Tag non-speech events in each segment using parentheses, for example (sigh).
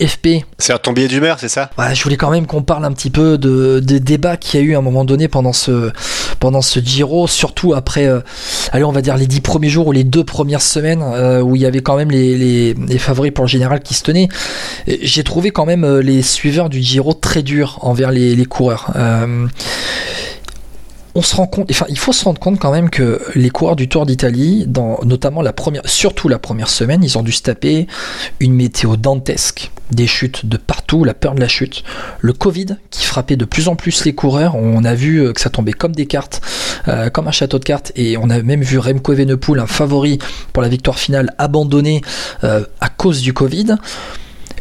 FP. C'est un tombier d'humeur, c'est ça? Je voulais quand même qu'on parle un petit peu de, des débats qu'il y a eu à un moment donné pendant ce, pendant ce Giro, surtout après, euh, allez, on va dire les dix premiers jours ou les deux premières semaines euh, où il y avait quand même les, les, les, favoris pour le général qui se tenaient. J'ai trouvé quand même euh, les suiveurs du Giro très durs envers les, les coureurs il faut se rendre compte quand même que les coureurs du Tour d'Italie, notamment la première, surtout la première semaine, ils ont dû se taper une météo dantesque, des chutes de partout, la peur de la chute, le Covid qui frappait de plus en plus les coureurs. On a vu euh, que ça tombait comme des cartes, euh, comme un château de cartes, et on a même vu Remco Evenepoel, un favori pour la victoire finale, abandonné euh, à cause du Covid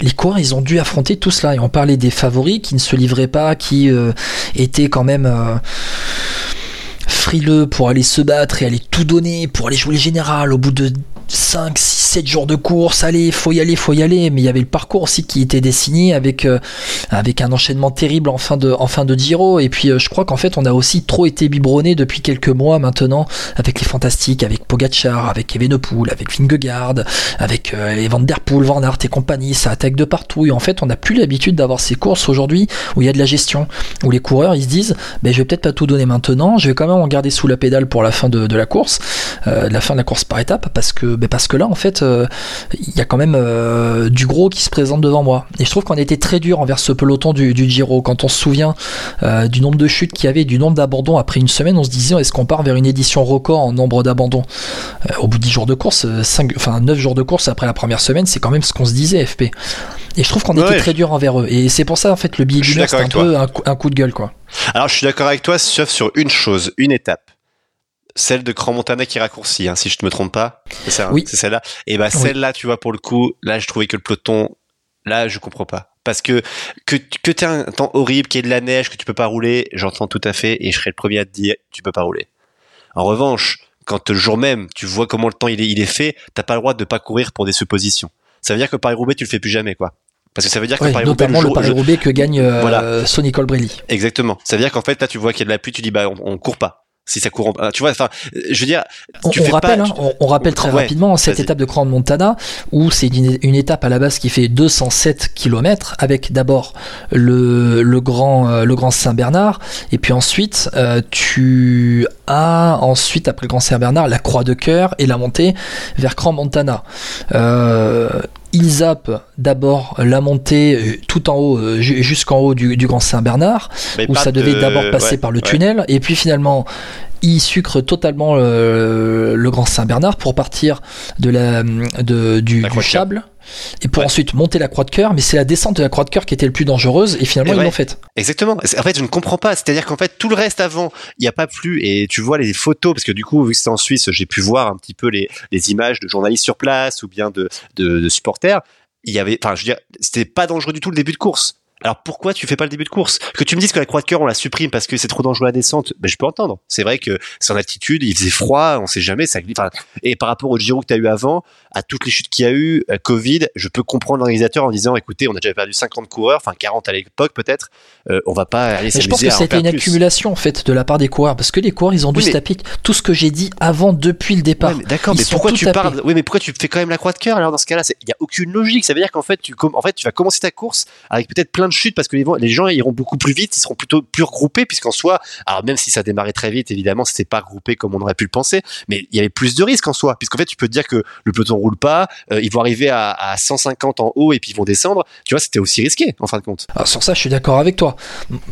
les coureurs, ils ont dû affronter tout cela. Et on parlait des favoris qui ne se livraient pas, qui étaient quand même frileux pour aller se battre et aller tout donner, pour aller jouer le général. Au bout de 5, 6, 7 jours de course, allez, faut y aller, faut y aller. Mais il y avait le parcours aussi qui était dessiné avec, euh, avec un enchaînement terrible en fin de, en fin de Giro. Et puis euh, je crois qu'en fait on a aussi trop été biberonné depuis quelques mois maintenant avec les fantastiques, avec Pogachar, avec Evenepoel, avec Vingegaard, avec euh, Van Der Poel, et compagnie. Ça attaque de partout. Et en fait on n'a plus l'habitude d'avoir ces courses aujourd'hui où il y a de la gestion, où les coureurs ils se disent, ben, je vais peut-être pas tout donner maintenant, je vais quand même en garder sous la pédale pour la fin de, de la course, euh, la fin de la course par étape, parce que ben, parce que là, en fait, euh, il y a quand même euh, du gros qui se présente devant moi. Et je trouve qu'on était très dur envers ce peloton du, Giro. Quand on se souvient euh, du nombre de chutes qu'il y avait, du nombre d'abandons après une semaine, on se disait est-ce qu'on part vers une édition record en nombre d'abandons? Au bout de 10 jours de course, 5, enfin 9 jours de course après la première semaine, c'est quand même ce qu'on se disait, FP. Et je trouve qu'on était très dur envers eux. Et c'est pour ça, en fait, le billet c'est un peu un, un coup de gueule, quoi. Alors, je suis d'accord avec toi, sauf sur une chose, une étape celle de Grand Montana qui raccourcit, hein, si je ne me trompe pas. C'est oui. c'est celle-là. Et bah celle-là, tu vois, pour le coup, là, je trouvais que le peloton, là, je comprends pas. Parce que que que t'aies un temps horrible, qu'il y ait de la neige, que tu peux pas rouler, j'entends tout à fait, et je serais le premier à te dire, tu peux pas rouler. En revanche, quand le jour même, tu vois comment le temps il est, il est fait, t'as pas le droit de pas courir pour des suppositions. Ça veut dire que Paris-Roubaix, tu le fais plus jamais, quoi. Parce que ça veut dire que Paris notamment le, Paris-Roubaix que gagne euh, voilà. Sonny Colbrelli. Exactement. Ça veut dire qu'en fait, là, tu vois qu'il y a de la pluie, tu dis, bah, on, on court pas si ça court tu vois enfin je veux dire on, rappelle hein, on, rappelle très rapidement cette étape de Grand Montana où c'est une, étape à la base qui fait 207 km avec d'abord le, le grand euh, le grand Saint-Bernard et puis ensuite euh, tu as ensuite après le grand Saint-Bernard la Croix de Cœur et la montée vers Grand Montana. Euh, il zappe d'abord la montée euh, tout en haut, euh, jusqu'en haut du, Grand Saint-Bernard, où ça devait d'abord passer par le tunnel, et puis finalement il sucre totalement le, Grand Saint-Bernard pour partir de la, de, du, du Chable et pour ensuite monter la croix de cœur, mais c'est la descente de la croix de cœur qui était le plus dangereuse, et finalement ils l'ont faite. Exactement. En fait, je ne comprends pas. C'est-à-dire qu'en fait, tout le reste avant, il n'y a pas plu, et tu vois les photos, parce que du coup, vu que c'était en Suisse, j'ai pu voir un petit peu les, les images de journalistes sur place ou bien de, de, de supporters. Il y avait, enfin, je veux dire, c'était pas dangereux du tout le début de course. Alors pourquoi tu fais pas le début de course? Que tu me dises que la croix de cœur on la supprime parce que c'est trop dangereux la descente, ben je peux entendre. C'est vrai que c'est en altitude, il faisait froid, on sait jamais. Ça, enfin, et par rapport au Giro que tu as eu avant, à toutes les chutes qu'il y a eu, euh, Covid, je peux comprendre l'organisateur en disant, écoutez, on a déjà perdu 50 coureurs, enfin 40 à l'époque peut-être, euh, on va pas aller s'amuser. Je pense que c'était une accumulation en fait de la part des coureurs, parce que les coureurs ils ont dû se taper tout ce que j'ai dit avant depuis le départ. D'accord, mais pourquoi tu parles Oui, mais pourquoi tu fais quand même la croix de cœur Alors dans ce cas-là, il y a aucune logique. Ça veut dire qu'en fait, tu, en fait, tu vas commencer ta course avec peut-être plein de chutes parce que les, gens iront beaucoup plus vite, ils seront plutôt plus regroupés puisqu'en soi, alors même si ça démarrait très vite, évidemment, c'était pas regroupé comme on aurait pu le penser, mais il y avait plus de risques en soi, puisqu'en fait, tu peux te dire que le peloton roule pas. Euh, ils vont arriver à, 150 en haut et puis ils vont descendre. Tu vois, c'était aussi risqué en fin de compte. Alors sur ça, je suis d'accord avec toi.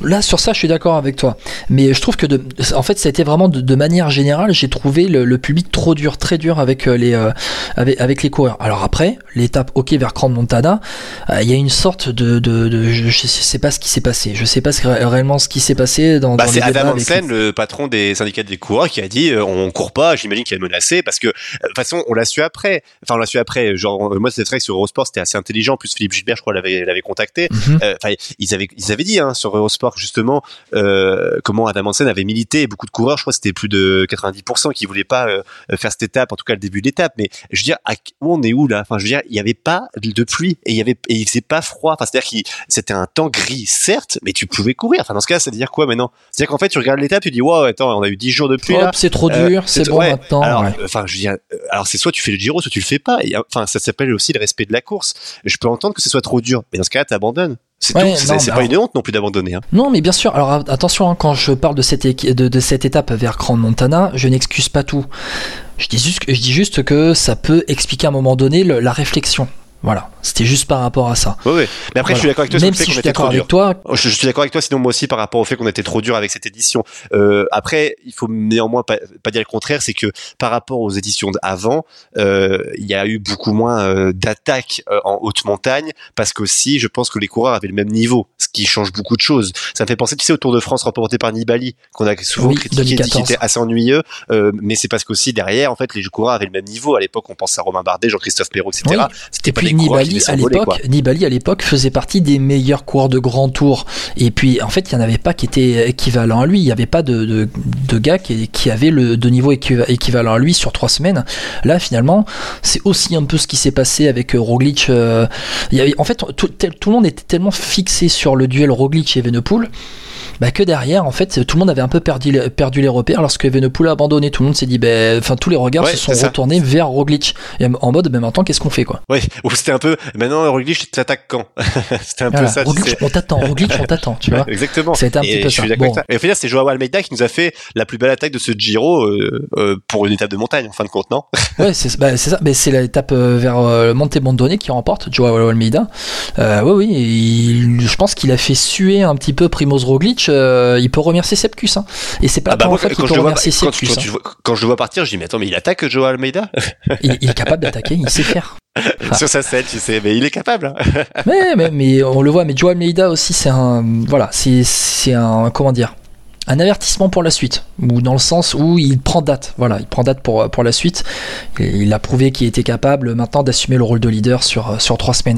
Là, sur ça, je suis d'accord avec toi. Mais je trouve que, en fait, ça a été vraiment de, manière générale, j'ai trouvé le, public trop dur, très dur avec euh, les, euh, avec, les coureurs. Alors après, l'étape OK vers Grand Montana, il y a une sorte de, je, sais pas ce qui s'est passé. Je sais pas réellement ce qui s'est passé dans. Bah, c'est Adam Hansen, le patron des syndicats des coureurs, qui a dit on court pas. J'imagine qu'il est menacé parce que de toute façon, on l'a su après. Enfin, on l'a su après genre moi c'est vrai que sur Eurosport c'était assez intelligent plus Philippe Gilbert je crois l'avait l'avait contacté mhm. euh, enfin ils avaient ils avaient dit hein, sur Eurosport justement euh, comment Adam Hansen avait milité et beaucoup de coureurs je crois c'était plus de 90% qui voulaient pas euh, faire cette étape en tout cas le début de l'étape mais je veux dire où on est où là? Enfin je veux dire il y avait pas de pluie et il y avait et il faisait pas froid enfin c'est-à-dire qu'il c'était c'était un temps gris, certes, mais tu pouvais courir. Enfin, dans ce cas, ça veut dire quoi maintenant? C'est-à-dire qu'en fait, tu regardes l'étape, tu dis, wow, attends, on a eu 10 jours de pluie là. c'est trop Euh, dur, c'est c'est- bon ouais. maintenant. Alors, ouais. enfin, je euh, alors c'est soit tu fais le Giro, soit tu le fais pas. Et, Enfin, ça s'appelle aussi le respect de la course. Je peux entendre que ce soit trop dur, mais dans ce cas-là, t'abandonnes. C'est Ouais, mais pas alors- une honte non plus d'abandonner. Hein. Non, mais bien sûr. Alors attention, hein, quand je parle de cette, équi- de, de cette étape vers Grand Montana, je n'excuse pas tout. Je dis, juste, que- je dis juste que ça peut expliquer à un moment donné le- la réflexion. Voilà, c'était juste par rapport à ça. Ouais, ouais. Mais après, je suis d'accord avec toi Même si je suis d'accord avec toi, Oh, Je, je suis d'accord avec toi, sinon moi aussi par rapport au fait qu'on était trop dur avec cette édition. Euh, après, il faut néanmoins pas, pas dire le contraire, c'est que par rapport aux éditions d'avant, euh, il y a eu beaucoup moins euh, d'attaques euh, en haute montagne, parce qu'aussi, je pense que les coureurs avaient le même niveau, ce qui change beaucoup de choses. Ça me fait penser, tu sais, au Tour de France remporté par Nibali, qu'on a souvent Oui, critiqué, dit 2014. qu'il était assez ennuyeux, euh, mais c'est parce qu'aussi derrière, en fait, les coureurs avaient le même niveau. À l'époque, on pense à Romain Bardet, Jean-Christophe Perrault, etc. Oui. C'était Et pas Nibali à l'époque, Nibali à l'époque faisait partie des meilleurs coureurs de grand tour. Et puis en fait, il n'y en avait pas qui étaient équivalents à lui. Il n'y avait pas de, de, de gars qui, qui avaient le de niveau équiva- équivalent à lui sur trois semaines. Là, finalement, c'est aussi un peu ce qui s'est passé avec euh, Roglic. euh, il y avait, en fait, tout, tout le monde était tellement fixé sur le duel Roglic et Evenepoel. Bah que derrière, en fait, tout le monde avait un peu perdu, les- perdu les repères lorsque Evenepoel a abandonné. Tout le monde s'est dit, ben, enfin, tous les regards Ouais, se sont ça. retournés vers Roglic. Et en mode, ben maintenant, qu'est-ce qu'on fait, quoi? Ouais, (laughs) ou c'était un peu, maintenant, Roglic, tu t'attaques quand? (laughs) c'était un Voilà. peu ça, Roglic, on t'attend, Roglic, on t'attend, tu (laughs) vois. Exactement. Ça a été un Et petit peu je ça. Bon. Et au final, c'est Joao Almeida qui nous a fait la plus belle attaque de ce Giro euh, euh, pour une étape de montagne, en fin de compte, non? Ouais, c'est bah, c'est ça. Mais c'est l'étape euh, vers euh, Monte Bondone qui remporte Joao Almeida. Euh, oui, oui. il- je pense qu'il a fait suer un petit peu Primoz Roglic. Euh, il peut remercier Sepkus. Hein. Et c'est pas Ah bah moi, fois qu'il je, peut vois, remercier quand, Sepkus. quand hein. vois- quand je le vois partir, je dis mais attends mais il attaque Joao Almeida Il, il est capable d'attaquer, il sait faire. (laughs) Sur sa scène, tu sais, mais il est capable. hein. (laughs) mais, mais, mais on le voit. Mais Joao Almeida aussi, c'est un. Voilà, c'est c'est un. Comment dire un avertissement pour la suite, ou dans le sens où il prend date, voilà, il prend date pour, pour la suite. Et il a prouvé qu'il était capable maintenant d'assumer le rôle de leader sur, sur trois semaines.